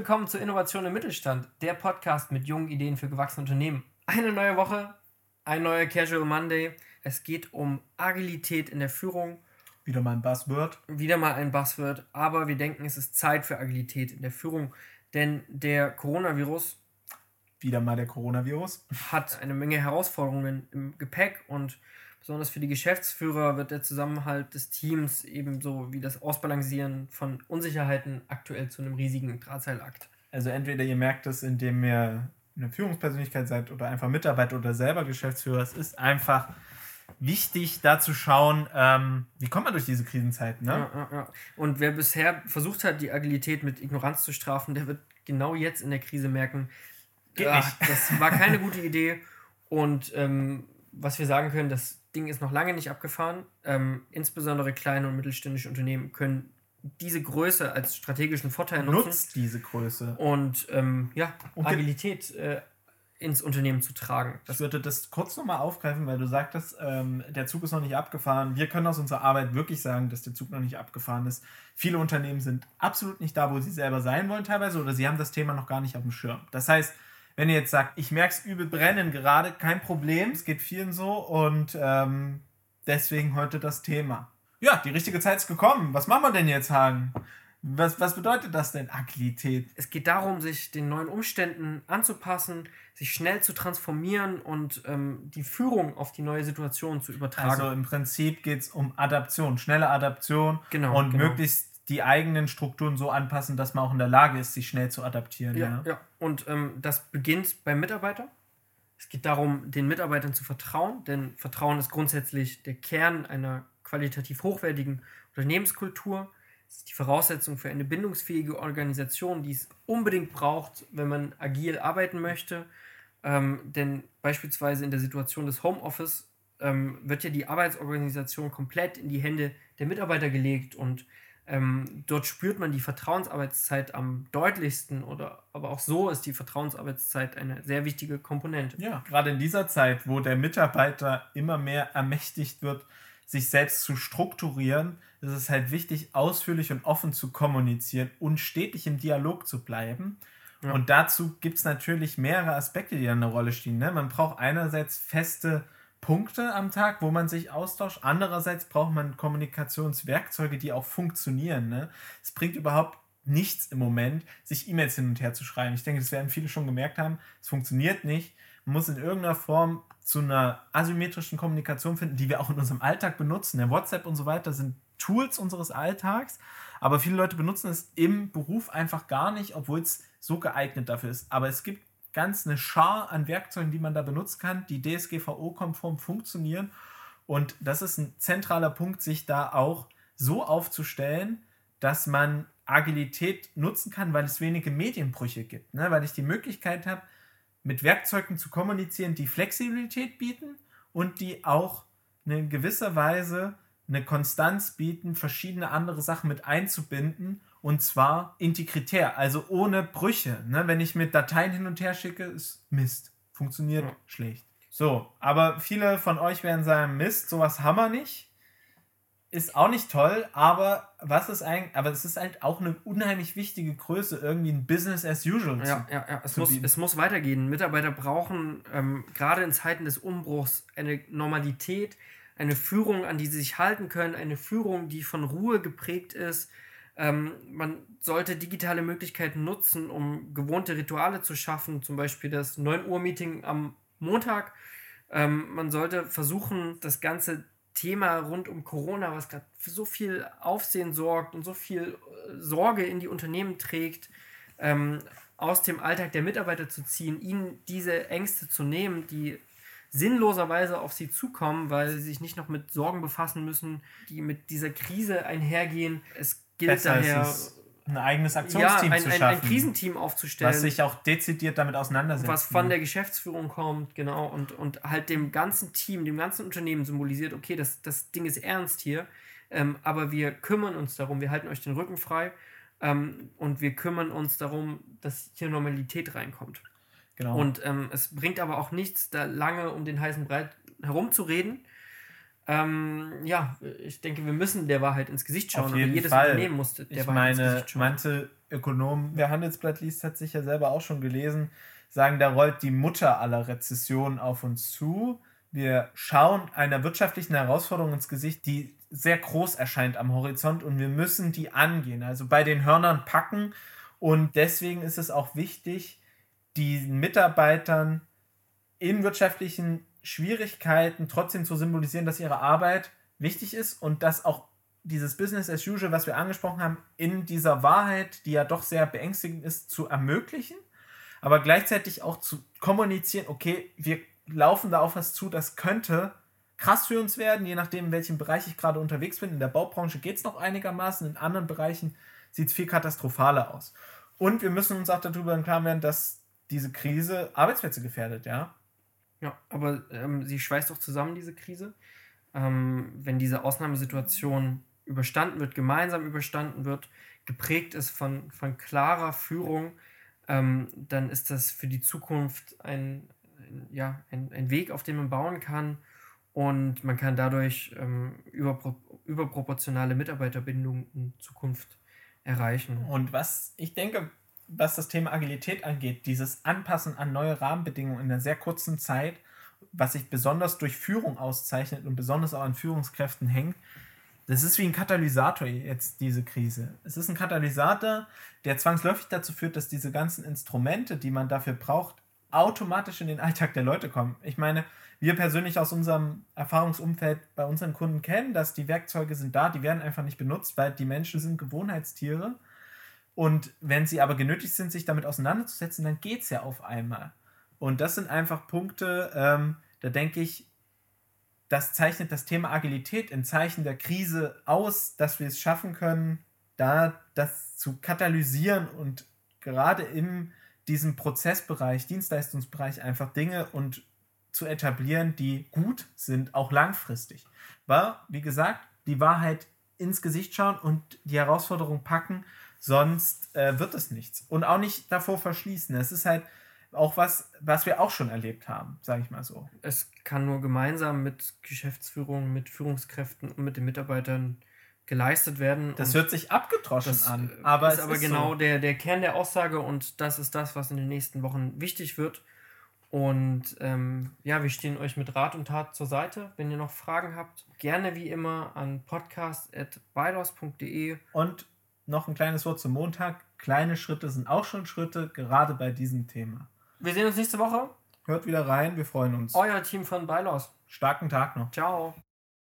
Willkommen zu Innovation im Mittelstand, der Podcast mit jungen Ideen für gewachsene Unternehmen. Eine neue Woche, ein neuer Casual Monday. Es geht um Agilität in der Führung. Wieder mal ein Buzzword. Wieder mal ein Buzzword, aber wir denken, es ist Zeit für Agilität in der Führung, denn der Coronavirus. Wieder mal der Coronavirus. Hat eine Menge Herausforderungen im Gepäck und Besonders für die Geschäftsführer wird der Zusammenhalt des Teams ebenso wie das Ausbalancieren von Unsicherheiten aktuell zu einem riesigen Drahtseilakt. Also entweder ihr merkt es, indem ihr eine Führungspersönlichkeit seid oder einfach Mitarbeiter oder selber Geschäftsführer. Es ist einfach wichtig, da zu schauen, ähm, wie kommt man durch diese Krisenzeiten. Ne? Ja, ja, ja. Und wer bisher versucht hat, die Agilität mit Ignoranz zu strafen, der wird genau jetzt in der Krise merken, ach, das war keine gute Idee. Und ähm, was wir sagen können, das Ding ist noch lange nicht abgefahren. Ähm, insbesondere kleine und mittelständische Unternehmen können diese Größe als strategischen Vorteil nutzen. Nutzt diese Größe. Und ähm, ja, und Agilität äh, ins Unternehmen zu tragen. Das ich würde das kurz nochmal aufgreifen, weil du sagtest, ähm, der Zug ist noch nicht abgefahren. Wir können aus unserer Arbeit wirklich sagen, dass der Zug noch nicht abgefahren ist. Viele Unternehmen sind absolut nicht da, wo sie selber sein wollen teilweise oder sie haben das Thema noch gar nicht auf dem Schirm. Das heißt, wenn ihr jetzt sagt, ich merke es übel brennen gerade, kein Problem, es geht vielen so und ähm, deswegen heute das Thema. Ja, die richtige Zeit ist gekommen. Was machen wir denn jetzt, Hagen? Was, was bedeutet das denn, Agilität? Es geht darum, sich den neuen Umständen anzupassen, sich schnell zu transformieren und ähm, die Führung auf die neue Situation zu übertragen. Also im Prinzip geht es um Adaption, schnelle Adaption genau, und genau. möglichst die eigenen Strukturen so anpassen, dass man auch in der Lage ist, sich schnell zu adaptieren. Ja, ja. ja. und ähm, das beginnt beim Mitarbeiter. Es geht darum, den Mitarbeitern zu vertrauen, denn Vertrauen ist grundsätzlich der Kern einer qualitativ hochwertigen Unternehmenskultur. Es ist die Voraussetzung für eine bindungsfähige Organisation, die es unbedingt braucht, wenn man agil arbeiten möchte. Ähm, denn beispielsweise in der Situation des Homeoffice ähm, wird ja die Arbeitsorganisation komplett in die Hände der Mitarbeiter gelegt und ähm, dort spürt man die Vertrauensarbeitszeit am deutlichsten oder aber auch so ist die Vertrauensarbeitszeit eine sehr wichtige Komponente. Ja, gerade in dieser Zeit, wo der Mitarbeiter immer mehr ermächtigt wird, sich selbst zu strukturieren, ist es halt wichtig, ausführlich und offen zu kommunizieren und stetig im Dialog zu bleiben. Ja. Und dazu gibt es natürlich mehrere Aspekte, die eine Rolle spielen. Ne? Man braucht einerseits feste Punkte am Tag, wo man sich austauscht. Andererseits braucht man Kommunikationswerkzeuge, die auch funktionieren. Ne? Es bringt überhaupt nichts im Moment, sich E-Mails hin und her zu schreiben. Ich denke, das werden viele schon gemerkt haben. Es funktioniert nicht. Man muss in irgendeiner Form zu einer asymmetrischen Kommunikation finden, die wir auch in unserem Alltag benutzen. Der WhatsApp und so weiter sind Tools unseres Alltags, aber viele Leute benutzen es im Beruf einfach gar nicht, obwohl es so geeignet dafür ist. Aber es gibt ganz eine Schar an Werkzeugen, die man da benutzen kann, die DSGVO-konform funktionieren. Und das ist ein zentraler Punkt, sich da auch so aufzustellen, dass man Agilität nutzen kann, weil es wenige Medienbrüche gibt. Ne? Weil ich die Möglichkeit habe, mit Werkzeugen zu kommunizieren, die Flexibilität bieten und die auch in gewisser Weise eine Konstanz bieten, verschiedene andere Sachen mit einzubinden und zwar integritär, also ohne Brüche. Ne? Wenn ich mit Dateien hin und her schicke, ist Mist. Funktioniert ja. schlecht. So, aber viele von euch werden sagen, Mist, sowas haben wir nicht. Ist auch nicht toll, aber was ist eigentlich, aber es ist halt auch eine unheimlich wichtige Größe, irgendwie ein Business as usual ja, zu Ja, ja, es, muss, es muss weitergehen. Mitarbeiter brauchen ähm, gerade in Zeiten des Umbruchs eine Normalität, eine Führung, an die sie sich halten können, eine Führung, die von Ruhe geprägt ist, ähm, man sollte digitale Möglichkeiten nutzen, um gewohnte Rituale zu schaffen, zum Beispiel das 9 Uhr Meeting am Montag. Ähm, man sollte versuchen, das ganze Thema rund um Corona, was gerade für so viel Aufsehen sorgt und so viel äh, Sorge in die Unternehmen trägt, ähm, aus dem Alltag der Mitarbeiter zu ziehen, ihnen diese Ängste zu nehmen, die sinnloserweise auf sie zukommen, weil sie sich nicht noch mit Sorgen befassen müssen, die mit dieser Krise einhergehen. Es gilt Besser daher ein eigenes Aktionsteam ja, ein, zu schaffen. Ein, ein Krisenteam aufzustellen. Was sich auch dezidiert damit auseinandersetzt. Was von der Geschäftsführung kommt, genau, und, und halt dem ganzen Team, dem ganzen Unternehmen symbolisiert, okay, das, das Ding ist ernst hier, ähm, aber wir kümmern uns darum, wir halten euch den Rücken frei ähm, und wir kümmern uns darum, dass hier Normalität reinkommt. Genau. Und ähm, es bringt aber auch nichts, da lange um den heißen Breit herumzureden, ähm, ja, ich denke, wir müssen der Wahrheit ins Gesicht schauen. Auf jeden jedes Fall. Unternehmen musste der ich Wahrheit meine, ins Gesicht schauen. Manche Ökonomen, wer Handelsblatt liest, hat sich ja selber auch schon gelesen, sagen, da rollt die Mutter aller Rezessionen auf uns zu. Wir schauen einer wirtschaftlichen Herausforderung ins Gesicht, die sehr groß erscheint am Horizont und wir müssen die angehen. Also bei den Hörnern packen. Und deswegen ist es auch wichtig, den Mitarbeitern in wirtschaftlichen Schwierigkeiten trotzdem zu symbolisieren, dass ihre Arbeit wichtig ist und dass auch dieses Business as usual, was wir angesprochen haben, in dieser Wahrheit, die ja doch sehr beängstigend ist, zu ermöglichen, aber gleichzeitig auch zu kommunizieren, okay, wir laufen da auf was zu, das könnte krass für uns werden, je nachdem, in welchem Bereich ich gerade unterwegs bin. In der Baubranche geht es noch einigermaßen, in anderen Bereichen sieht es viel katastrophaler aus. Und wir müssen uns auch darüber im Klaren werden, dass diese Krise Arbeitsplätze gefährdet, ja. Ja, aber ähm, sie schweißt doch zusammen, diese Krise. Ähm, wenn diese Ausnahmesituation überstanden wird, gemeinsam überstanden wird, geprägt ist von, von klarer Führung, ähm, dann ist das für die Zukunft ein, ein, ja, ein, ein Weg, auf dem man bauen kann. Und man kann dadurch ähm, überpro überproportionale Mitarbeiterbindung in Zukunft erreichen. Und was ich denke, was das Thema Agilität angeht, dieses Anpassen an neue Rahmenbedingungen in einer sehr kurzen Zeit, was sich besonders durch Führung auszeichnet und besonders auch an Führungskräften hängt, das ist wie ein Katalysator jetzt, diese Krise. Es ist ein Katalysator, der zwangsläufig dazu führt, dass diese ganzen Instrumente, die man dafür braucht, automatisch in den Alltag der Leute kommen. Ich meine, wir persönlich aus unserem Erfahrungsumfeld bei unseren Kunden kennen, dass die Werkzeuge sind da, die werden einfach nicht benutzt, weil die Menschen sind Gewohnheitstiere. Und wenn sie aber genötigt sind, sich damit auseinanderzusetzen, dann geht es ja auf einmal. Und das sind einfach Punkte, ähm, da denke ich, das zeichnet das Thema Agilität im Zeichen der Krise aus, dass wir es schaffen können, da das zu katalysieren und gerade in diesem Prozessbereich, Dienstleistungsbereich einfach Dinge und zu etablieren, die gut sind, auch langfristig. War, wie gesagt, die Wahrheit ins Gesicht schauen und die Herausforderung packen, sonst äh, wird es nichts. Und auch nicht davor verschließen. Es ist halt, auch was, was wir auch schon erlebt haben, sage ich mal so. Es kann nur gemeinsam mit Geschäftsführung, mit Führungskräften und mit den Mitarbeitern geleistet werden. Das hört sich abgedroschen an. Äh, aber ist aber ist genau so. der, der Kern der Aussage und das ist das, was in den nächsten Wochen wichtig wird. Und ähm, ja, wir stehen euch mit Rat und Tat zur Seite. Wenn ihr noch Fragen habt, gerne wie immer an podcast.bylaws.de. Und noch ein kleines Wort zum Montag. Kleine Schritte sind auch schon Schritte, gerade bei diesem Thema. Wir sehen uns nächste Woche. Hört wieder rein, wir freuen uns. Euer Team von Bylaws. Starken Tag noch. Ciao.